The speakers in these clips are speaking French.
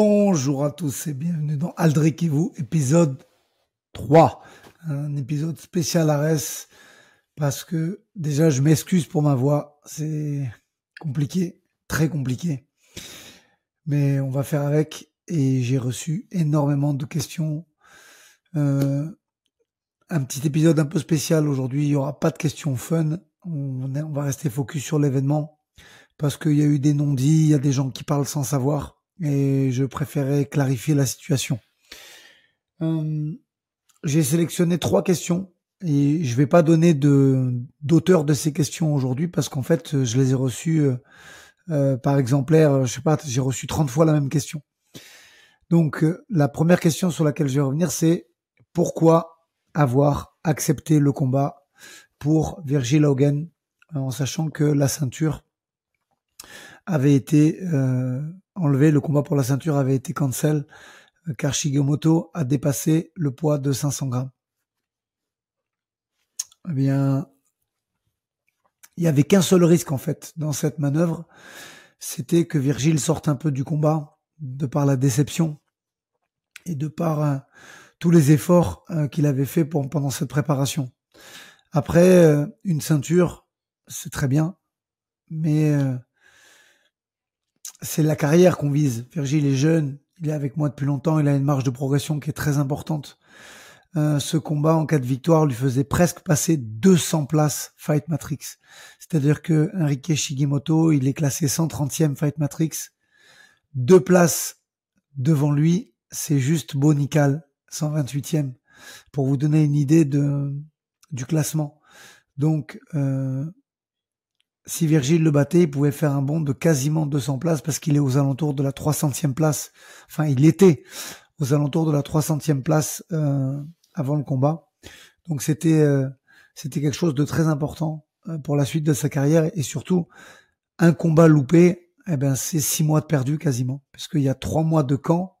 Bonjour à tous et bienvenue dans Aldric et vous, épisode 3. Un épisode spécial Ares parce que déjà je m'excuse pour ma voix, c'est compliqué, très compliqué. Mais on va faire avec et j'ai reçu énormément de questions. Euh, un petit épisode un peu spécial aujourd'hui, il n'y aura pas de questions fun, on, on va rester focus sur l'événement parce qu'il y a eu des non-dits, il y a des gens qui parlent sans savoir et je préférais clarifier la situation. Euh, j'ai sélectionné trois questions et je vais pas donner d'auteur de ces questions aujourd'hui parce qu'en fait je les ai reçues euh, euh, par exemplaire, je sais pas, j'ai reçu 30 fois la même question. Donc la première question sur laquelle je vais revenir c'est pourquoi avoir accepté le combat pour Virgil Hogan en sachant que la ceinture avait été euh, enlevé, le combat pour la ceinture avait été cancel euh, car Shigemoto a dépassé le poids de 500 grammes. Eh bien, il y avait qu'un seul risque en fait dans cette manœuvre, c'était que Virgile sorte un peu du combat de par la déception et de par euh, tous les efforts qu'il avait fait pendant cette préparation. Après, une ceinture, c'est très bien, mais c'est la carrière qu'on vise. Virgile est jeune, il est avec moi depuis longtemps, il a une marge de progression qui est très importante. Euh, ce combat en cas de victoire lui faisait presque passer 200 places Fight Matrix. C'est-à-dire que Enrique Shigimoto, il est classé 130e Fight Matrix. Deux places devant lui, c'est juste Bonical, 128e, pour vous donner une idée de, du classement. Donc, euh, si Virgile le battait, il pouvait faire un bond de quasiment 200 places parce qu'il est aux alentours de la 300e place. Enfin, il était aux alentours de la 300e place euh, avant le combat. Donc c'était euh, c'était quelque chose de très important euh, pour la suite de sa carrière et surtout un combat loupé, eh ben c'est six mois de perdu quasiment parce qu'il y a trois mois de camp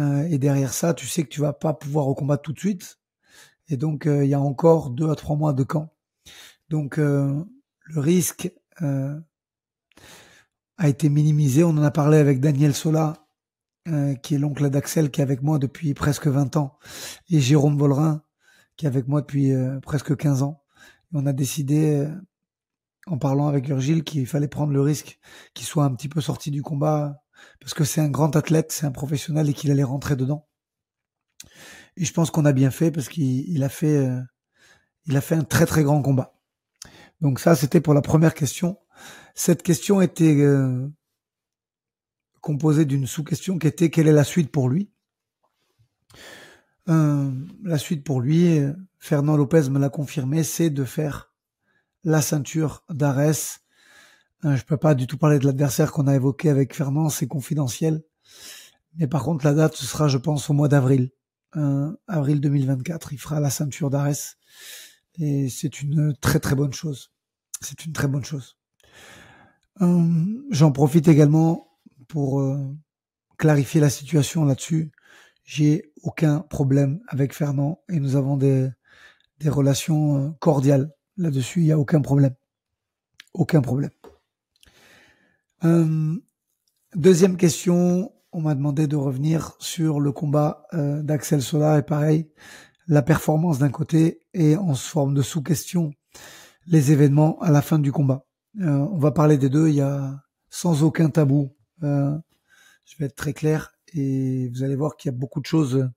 et derrière ça, tu sais que tu vas pas pouvoir recombattre tout de suite et donc il y a encore deux à trois mois de camp. Donc le risque euh, a été minimisé. On en a parlé avec Daniel Sola, euh, qui est l'oncle d'Axel, qui est avec moi depuis presque 20 ans, et Jérôme Vollerin, qui est avec moi depuis euh, presque 15 ans. on a décidé, en parlant avec Virgile, qu'il fallait prendre le risque qu'il soit un petit peu sorti du combat, parce que c'est un grand athlète, c'est un professionnel, et qu'il allait rentrer dedans. Et je pense qu'on a bien fait, parce qu'il a fait un très très grand combat. Donc ça, c'était pour la première question. Cette question était euh, composée d'une sous-question qui était quelle est la suite pour lui? Euh, La suite pour lui, Fernand Lopez me l'a confirmé, c'est de faire la ceinture d'Ares. Euh, je peux pas du tout parler de l'adversaire qu'on a évoqué avec Fernand, c'est confidentiel. Mais par contre, la date, ce sera, je pense, au mois d'avril. avril 2024, il fera la ceinture d'Ares. Et c'est une très très bonne chose. C'est une très bonne chose. Euh, j'en profite également pour euh, clarifier la situation là-dessus. J'ai aucun problème avec Fernand et nous avons des, des relations euh, cordiales là-dessus. Il n'y a aucun problème. Aucun problème. deuxième question, on m'a demandé de revenir sur le combat d'Axel Sola et pareil, la performance d'un côté et en forme de sous-question les événements à la fin du combat. Euh, on va parler des deux, il y a sans aucun tabou. Euh, je vais être très clair et vous allez voir qu'il y a beaucoup de choses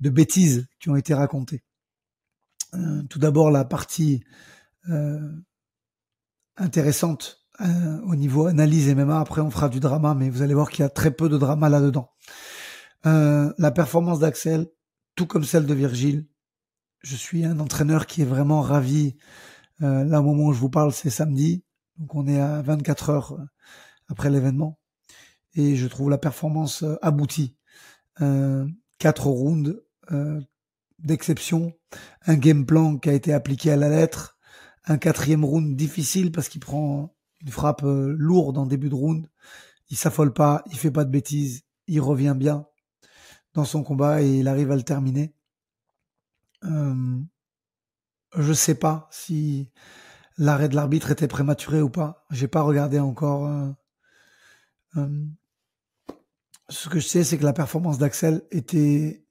de bêtises qui ont été racontées. Euh, tout d'abord la partie intéressante au niveau analyse et MMA. Après on fera du drama, mais vous allez voir qu'il y a très peu de drama là-dedans. la performance d'Axel, tout comme celle de Virgile, je suis un entraîneur qui est vraiment ravi. Euh, là, au moment où je vous parle, c'est samedi. Donc, on est à 24 heures euh, après l'événement. Et je trouve la performance euh, aboutie. Euh, quatre rounds d'exception. Un game plan qui a été appliqué à la lettre. Un quatrième round difficile parce qu'il prend une frappe lourde en début de round. Il s'affole pas, il fait pas de bêtises, il revient bien dans son combat et il arrive à le terminer. Euh, je sais pas si l'arrêt de l'arbitre était prématuré ou pas. J'ai pas regardé encore euh, euh, ce que je sais, c'est que la performance d'Axel était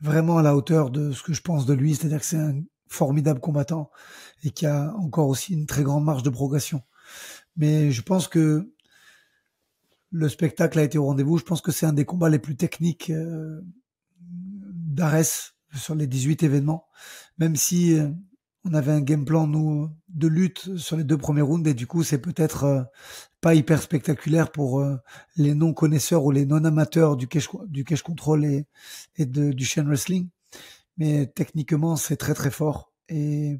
vraiment à la hauteur de ce que je pense de lui, c'est-à-dire que c'est un formidable combattant et qui a encore aussi une très grande marge de progression. Mais je pense que le spectacle a été au rendez-vous. Je pense que c'est un des combats les plus techniques euh, d'Ares sur les 18 événements, même si euh, on avait un game plan nous de lutte sur les deux premiers rounds et du coup c'est peut-être euh, pas hyper spectaculaire pour euh, les non connaisseurs ou les non amateurs du cash du control et, et de, du chain wrestling. Mais techniquement c'est très très fort. Et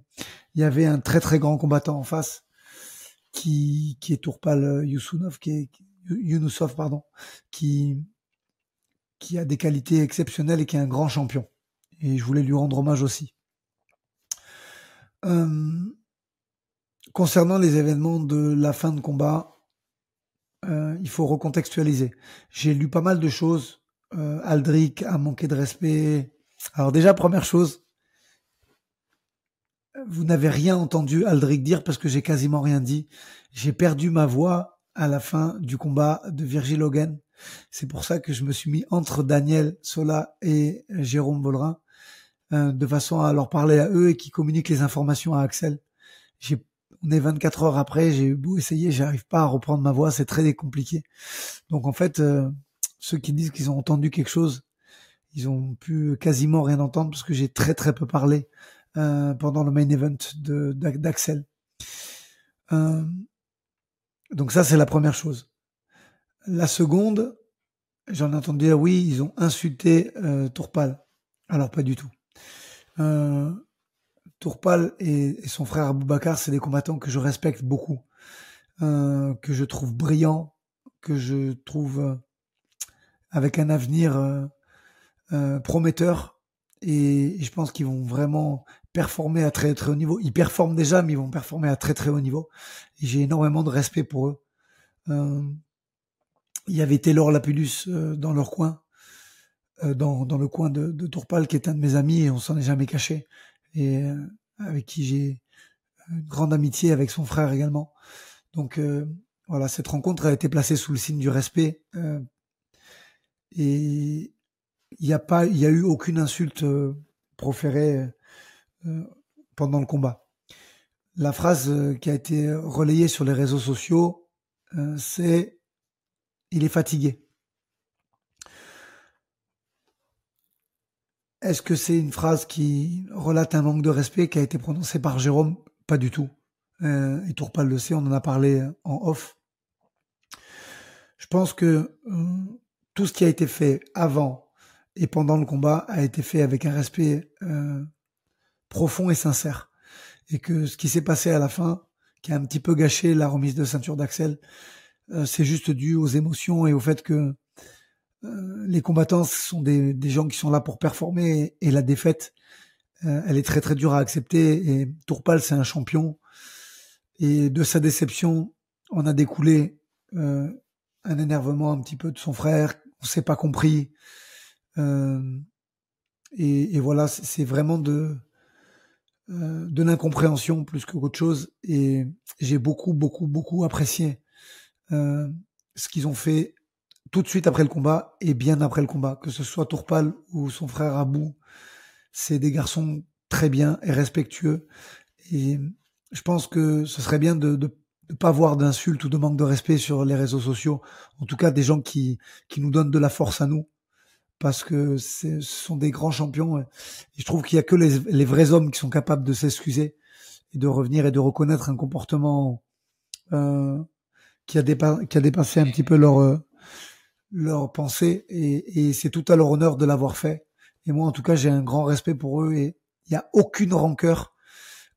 il y avait un très très grand combattant en face qui qui est Tourpal Yusunov qui est Yunusov pardon qui qui a des qualités exceptionnelles et qui est un grand champion et je voulais lui rendre hommage aussi euh, concernant les événements de la fin de combat, euh, il faut recontextualiser. J'ai lu pas mal de choses. Euh, Aldric a manqué de respect. Alors déjà, première chose, vous n'avez rien entendu Aldric dire parce que j'ai quasiment rien dit. J'ai perdu ma voix à la fin du combat de Virgil Hogan. C'est pour ça que je me suis mis entre Daniel Sola et Jérôme Volrin. Euh, de façon à leur parler à eux et qui communiquent les informations à Axel. J'ai on est 24 heures après, j'ai beau essayer, j'arrive pas à reprendre ma voix, c'est très compliqué. Donc en fait, euh, ceux qui disent qu'ils ont entendu quelque chose, ils ont pu quasiment rien entendre parce que j'ai très très peu parlé euh, pendant le main event d'Axel. Euh, donc ça c'est la première chose. La seconde, j'en ai entendu dire oui, ils ont insulté Tourpal. Alors pas du tout. Euh, Tourpal et, son frère Aboubacar, c'est des combattants que je respecte beaucoup, euh, que je trouve brillants, que je trouve euh, avec un avenir euh, prometteur. Et, je pense qu'ils vont vraiment performer à très très haut niveau. Ils performent déjà, mais ils vont performer à très très haut niveau. J'ai énormément de respect pour eux. il y avait Taylor Lapulus dans leur coin. Euh, dans, le coin de, de, Tourpal, qui est un de mes amis, et on s'en est jamais caché, et euh, avec qui j'ai une grande amitié avec son frère également. Donc euh, voilà, cette rencontre a été placée sous le signe du respect, et il n'y a pas, il y a eu aucune insulte proférée pendant le combat. La phrase qui a été relayée sur les réseaux sociaux, c'est il est fatigué. Est-ce que c'est une phrase qui relate un manque de respect qui a été prononcé par Jérôme? Pas du tout. Euh, et Tourpal le sait, on en a parlé en off. Je pense que euh, tout ce qui a été fait avant et pendant le combat a été fait avec un respect euh, profond et sincère. Et que ce qui s'est passé à la fin, qui a un petit peu gâché la remise de ceinture d'Axel, c'est juste dû aux émotions et au fait que euh, les combattants sont des, gens qui sont là pour performer et, la défaite, euh, elle est très très dure à accepter. Et Tourpal, c'est un champion. Et de sa déception, on a découlé euh, un énervement un petit peu de son frère. On s'est pas compris. Et, voilà, c'est vraiment de de l'incompréhension plus que autre chose. Et j'ai beaucoup beaucoup beaucoup apprécié ce qu'ils ont fait tout de suite après le combat et bien après le combat, que ce soit Tourpal ou son frère Abou, c'est des garçons très bien et respectueux. Et je pense que ce serait bien de ne pas voir d'insultes ou de manque de respect sur les réseaux sociaux. En tout cas, des gens qui, qui nous donnent de la force à nous. Parce que ce sont des grands champions. Je trouve qu'il y a que les, vrais hommes qui sont capables de s'excuser et de revenir et de reconnaître un comportement euh, qui, a qui a dépassé un petit peu leur, euh, leur pensée et, c'est tout à leur honneur de l'avoir fait. Et moi, en tout cas, j'ai un grand respect pour eux et il n'y a aucune rancœur,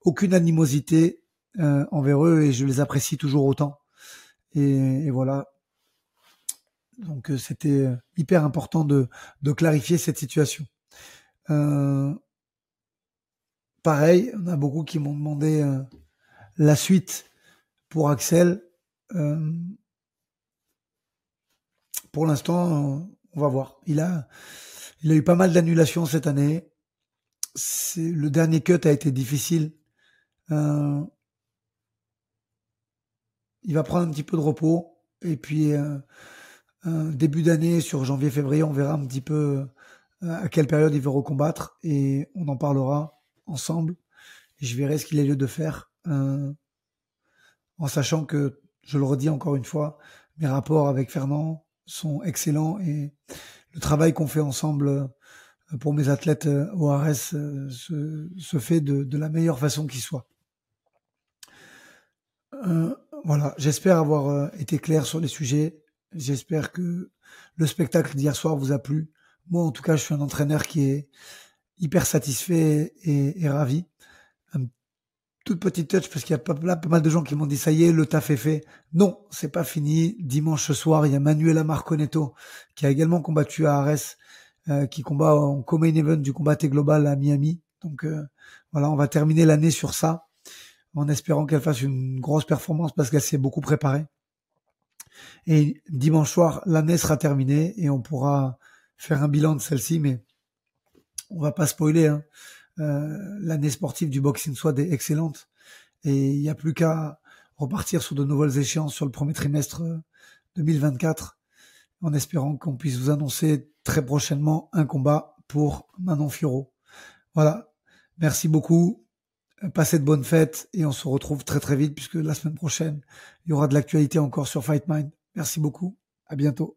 aucune animosité euh, envers eux et je les apprécie toujours autant. Et, voilà. Donc euh, c'était euh, hyper important de, de, clarifier cette situation. pareil, on a beaucoup qui m'ont demandé la suite pour Axel pour l'instant, on va voir. Il a, il a eu pas mal d'annulations cette année. Le dernier cut a été difficile. Euh, il va prendre un petit peu de repos et puis euh, début d'année, sur janvier-février, on verra un petit peu à quelle période il veut recombattre et on en parlera ensemble. Je verrai ce qu'il est lieu de faire, en sachant que, je le redis encore une fois, mes rapports avec Fernand sont excellents et le travail qu'on fait ensemble pour mes athlètes ORS se, se fait de, la meilleure façon qui soit. Euh, voilà, j'espère avoir euh, été clair sur les sujets. J'espère que le spectacle d'hier soir vous a plu. Moi, en tout cas, je suis un entraîneur qui est hyper satisfait et, ravi. Un toute petite touch parce qu'il y a pas, pas mal de gens qui m'ont dit ça y est, le taf est fait. Non, c'est pas fini. Dimanche soir, il y a Manuela Marconetto qui a également combattu à Ares, euh, qui combat en co-main event du combat global à Miami. Donc voilà, on va terminer l'année sur ça en espérant qu'elle fasse une grosse performance parce qu'elle s'est beaucoup préparée. Et dimanche soir, l'année sera terminée et on pourra faire un bilan de celle-ci, mais on va pas spoiler. Hein. Euh, l'année sportive du boxing soit est excellente et il n'y a plus qu'à repartir sur de nouvelles échéances sur le premier trimestre 2024 en espérant qu'on puisse vous annoncer très prochainement un combat pour Manon Fioro. Voilà. Merci beaucoup. Passez de bonnes fêtes et on se retrouve très très vite puisque la semaine prochaine, il y aura de l'actualité encore sur Fight Mind. Merci beaucoup. À bientôt.